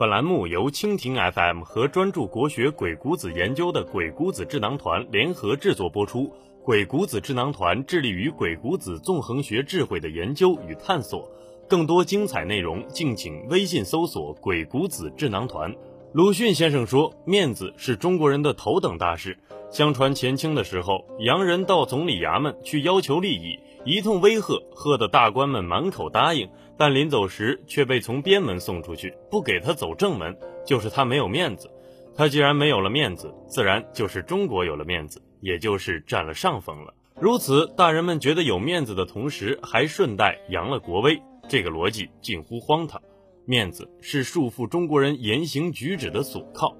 本栏目由蜻蜓 FM 和专注国学鬼谷子研究的鬼谷子智囊团联合制作播出。鬼谷子智囊团致力于鬼谷子纵横学智慧的研究与探索。更多精彩内容，敬请微信搜索“鬼谷子智囊团”。鲁迅先生说：“面子是中国人的头等大事。”相传前清的时候，洋人到总理衙门去要求利益，一通威吓，吓得大官们满口答应。但临走时却被从边门送出去，不给他走正门，就是他没有面子。他既然没有了面子，自然就是中国有了面子，也就是占了上风了。如此，大人们觉得有面子的同时，还顺带扬了国威，这个逻辑近乎荒唐。面子是束缚中国人言行举止的锁铐。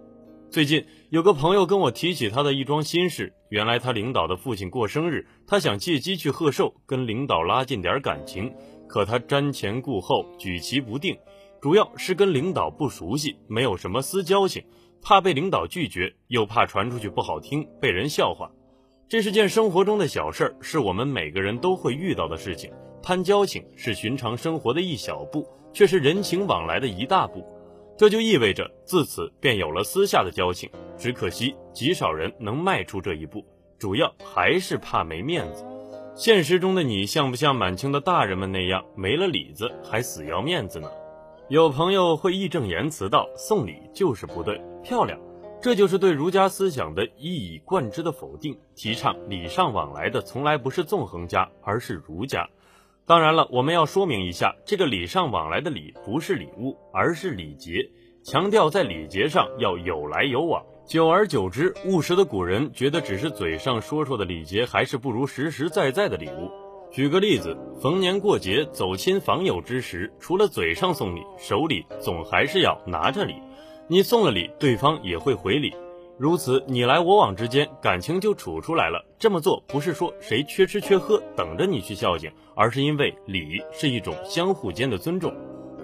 最近有个朋友跟我提起他的一桩心事，原来他领导的父亲过生日，他想借机去贺寿，跟领导拉近点感情。可他瞻前顾后，举棋不定，主要是跟领导不熟悉，没有什么私交情，怕被领导拒绝，又怕传出去不好听，被人笑话。这是件生活中的小事儿，是我们每个人都会遇到的事情。攀交情是寻常生活的一小步，却是人情往来的一大步。这就意味着自此便有了私下的交情，只可惜极少人能迈出这一步，主要还是怕没面子。现实中的你像不像满清的大人们那样没了里子还死要面子呢？有朋友会义正言辞道：“送礼就是不对，漂亮，这就是对儒家思想的一以贯之的否定。提倡礼尚往来的从来不是纵横家，而是儒家。当然了，我们要说明一下，这个礼尚往来的礼不是礼物，而是礼节，强调在礼节上要有来有往。”久而久之，务实的古人觉得只是嘴上说说的礼节，还是不如实实在在的礼物。举个例子，逢年过节、走亲访友之时，除了嘴上送礼，手里总还是要拿着礼。你送了礼，对方也会回礼，如此你来我往之间，感情就处出来了。这么做不是说谁缺吃缺喝，等着你去孝敬，而是因为礼是一种相互间的尊重。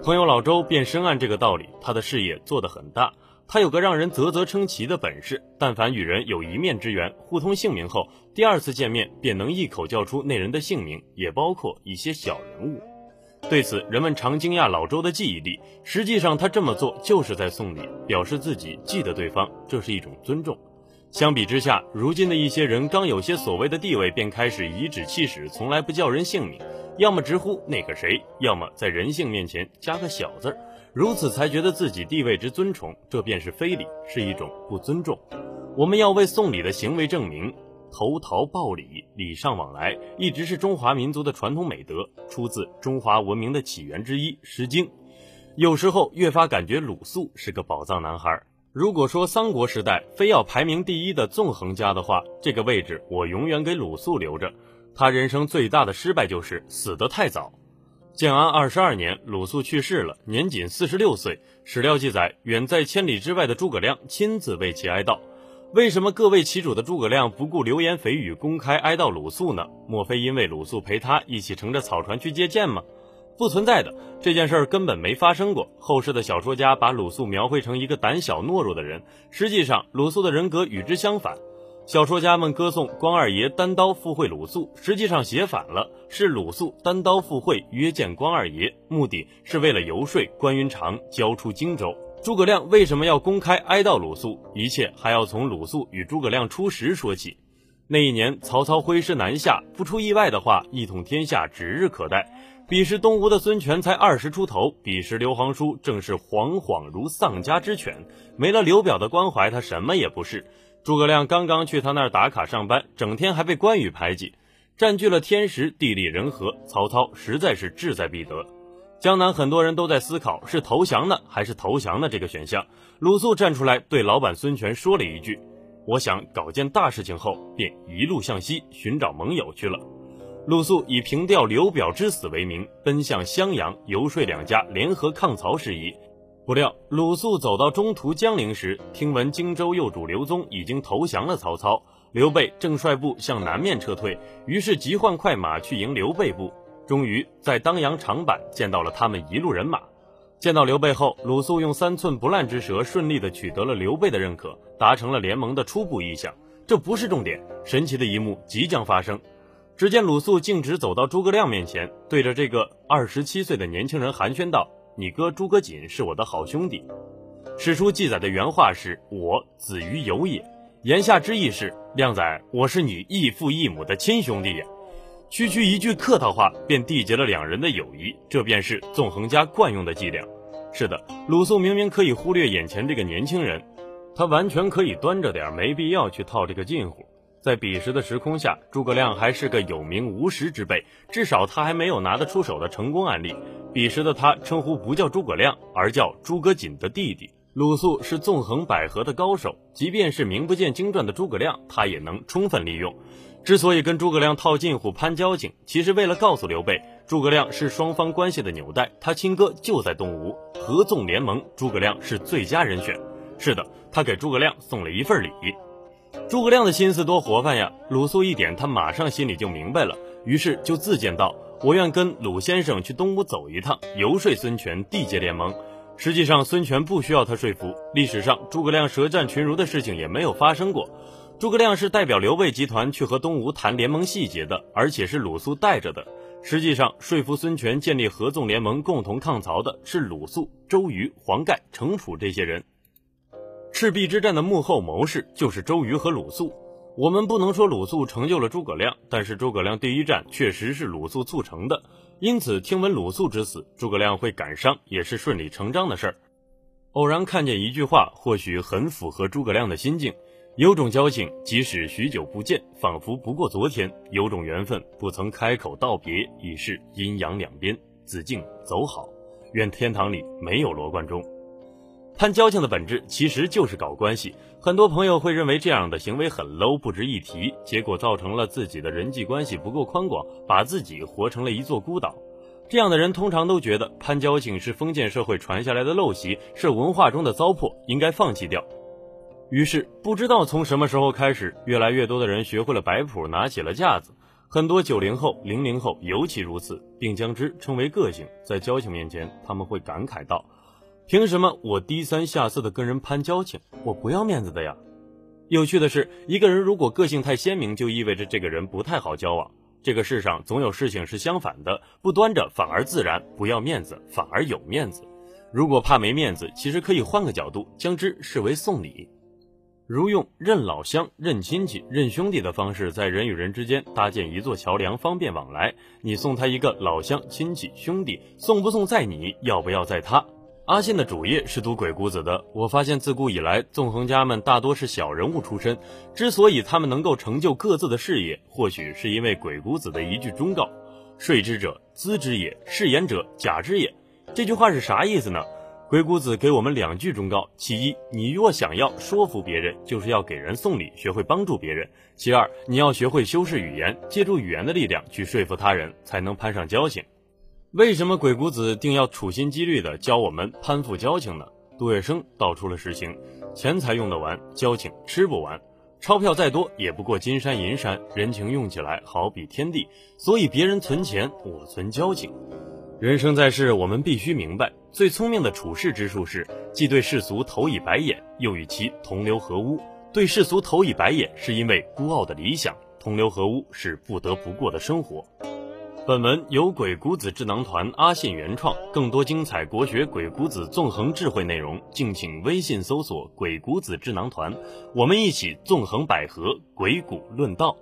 朋友老周便深谙这个道理，他的事业做得很大。他有个让人啧啧称奇的本事，但凡与人有一面之缘，互通姓名后，第二次见面便能一口叫出那人的姓名，也包括一些小人物。对此，人们常惊讶老周的记忆力。实际上，他这么做就是在送礼，表示自己记得对方，这是一种尊重。相比之下，如今的一些人刚有些所谓的地位，便开始颐指气使，从来不叫人姓名，要么直呼那个谁，要么在人姓面前加个小字儿。如此才觉得自己地位之尊崇，这便是非礼，是一种不尊重。我们要为送礼的行为证明，投桃报李，礼尚往来，一直是中华民族的传统美德，出自中华文明的起源之一《诗经》。有时候越发感觉鲁肃是个宝藏男孩。如果说三国时代非要排名第一的纵横家的话，这个位置我永远给鲁肃留着。他人生最大的失败就是死得太早。建安二十二年，鲁肃去世了，年仅四十六岁。史料记载，远在千里之外的诸葛亮亲自为其哀悼。为什么各为其主的诸葛亮不顾流言蜚语，公开哀悼鲁肃呢？莫非因为鲁肃陪他一起乘着草船去接剑吗？不存在的，这件事儿根本没发生过。后世的小说家把鲁肃描绘成一个胆小懦弱的人，实际上鲁肃的人格与之相反。小说家们歌颂关二爷单刀赴会鲁肃，实际上写反了，是鲁肃单刀赴会约见关二爷，目的是为了游说关云长交出荆州。诸葛亮为什么要公开哀悼鲁肃？一切还要从鲁肃与诸葛亮初识说起。那一年，曹操挥师南下，不出意外的话，一统天下指日可待。彼时东吴的孙权才二十出头，彼时刘皇叔正是惶惶如丧家之犬，没了刘表的关怀，他什么也不是。诸葛亮刚刚去他那儿打卡上班，整天还被关羽排挤，占据了天时地利人和，曹操实在是志在必得。江南很多人都在思考是投降呢还是投降呢这个选项。鲁肃站出来对老板孙权说了一句：“我想搞件大事情后，便一路向西寻找盟友去了。”鲁肃以平调刘表之死为名，奔向襄阳游说两家联合抗曹事宜。不料鲁肃走到中途江陵时，听闻荆州右主刘宗已经投降了曹操，刘备正率部向南面撤退，于是急唤快马去迎刘备部。终于在当阳长坂见到了他们一路人马。见到刘备后，鲁肃用三寸不烂之舌顺利的取得了刘备的认可，达成了联盟的初步意向。这不是重点，神奇的一幕即将发生。只见鲁肃径直走到诸葛亮面前，对着这个二十七岁的年轻人寒暄道。你哥诸葛瑾是我的好兄弟。史书记载的原话是“我子于有也”，言下之意是靓仔，我是你异父异母的亲兄弟呀。区区一句客套话，便缔结了两人的友谊，这便是纵横家惯用的伎俩。是的，鲁肃明明可以忽略眼前这个年轻人，他完全可以端着点，没必要去套这个近乎。在彼时的时空下，诸葛亮还是个有名无实之辈，至少他还没有拿得出手的成功案例。彼时的他称呼不叫诸葛亮，而叫诸葛瑾的弟弟。鲁肃是纵横捭阖的高手，即便是名不见经传的诸葛亮，他也能充分利用。之所以跟诸葛亮套近乎、攀交情，其实为了告诉刘备，诸葛亮是双方关系的纽带，他亲哥就在东吴，合纵联盟，诸葛亮是最佳人选。是的，他给诸葛亮送了一份礼。诸葛亮的心思多活泛呀！鲁肃一点，他马上心里就明白了，于是就自荐道：“我愿跟鲁先生去东吴走一趟，游说孙权缔结联盟。”实际上，孙权不需要他说服。历史上，诸葛亮舌战群儒的事情也没有发生过。诸葛亮是代表刘备集团去和东吴谈联盟细节的，而且是鲁肃带着的。实际上，说服孙权建立合纵联盟，共同抗曹的是鲁肃、周瑜、黄盖、程普这些人。赤壁之战的幕后谋士就是周瑜和鲁肃。我们不能说鲁肃成就了诸葛亮，但是诸葛亮第一战确实是鲁肃促成的。因此，听闻鲁肃之死，诸葛亮会感伤，也是顺理成章的事儿。偶然看见一句话，或许很符合诸葛亮的心境：有种交情，即使许久不见，仿佛不过昨天；有种缘分，不曾开口道别，已是阴阳两边。子敬走好，愿天堂里没有罗贯中。攀交情的本质其实就是搞关系。很多朋友会认为这样的行为很 low，不值一提，结果造成了自己的人际关系不够宽广，把自己活成了一座孤岛。这样的人通常都觉得攀交情是封建社会传下来的陋习，是文化中的糟粕，应该放弃掉。于是，不知道从什么时候开始，越来越多的人学会了摆谱，拿起了架子。很多九零后、零零后尤其如此，并将之称为个性。在交情面前，他们会感慨道。凭什么我低三下四的跟人攀交情？我不要面子的呀！有趣的是，一个人如果个性太鲜明，就意味着这个人不太好交往。这个世上总有事情是相反的，不端着反而自然，不要面子反而有面子。如果怕没面子，其实可以换个角度，将之视为送礼，如用认老乡、认亲戚、认兄弟的方式，在人与人之间搭建一座桥梁，方便往来。你送他一个老乡、亲戚、兄弟，送不送在你，要不要在他。阿信的主业是读鬼谷子的。我发现自古以来，纵横家们大多是小人物出身。之所以他们能够成就各自的事业，或许是因为鬼谷子的一句忠告：“说之者，资之也；饰言者，假之也。”这句话是啥意思呢？鬼谷子给我们两句忠告：其一，你若想要说服别人，就是要给人送礼，学会帮助别人；其二，你要学会修饰语言，借助语言的力量去说服他人，才能攀上交情。为什么鬼谷子定要处心积虑地教我们攀附交情呢？杜月笙道出了实情：钱财用得完，交情吃不完。钞票再多也不过金山银山，人情用起来好比天地。所以别人存钱，我存交情。人生在世，我们必须明白，最聪明的处世之术是，既对世俗投以白眼，又与其同流合污。对世俗投以白眼，是因为孤傲的理想；同流合污，是不得不过的生活。本文由鬼谷子智囊团阿信原创，更多精彩国学鬼谷子纵横智慧内容，敬请微信搜索“鬼谷子智囊团”，我们一起纵横捭阖，鬼谷论道。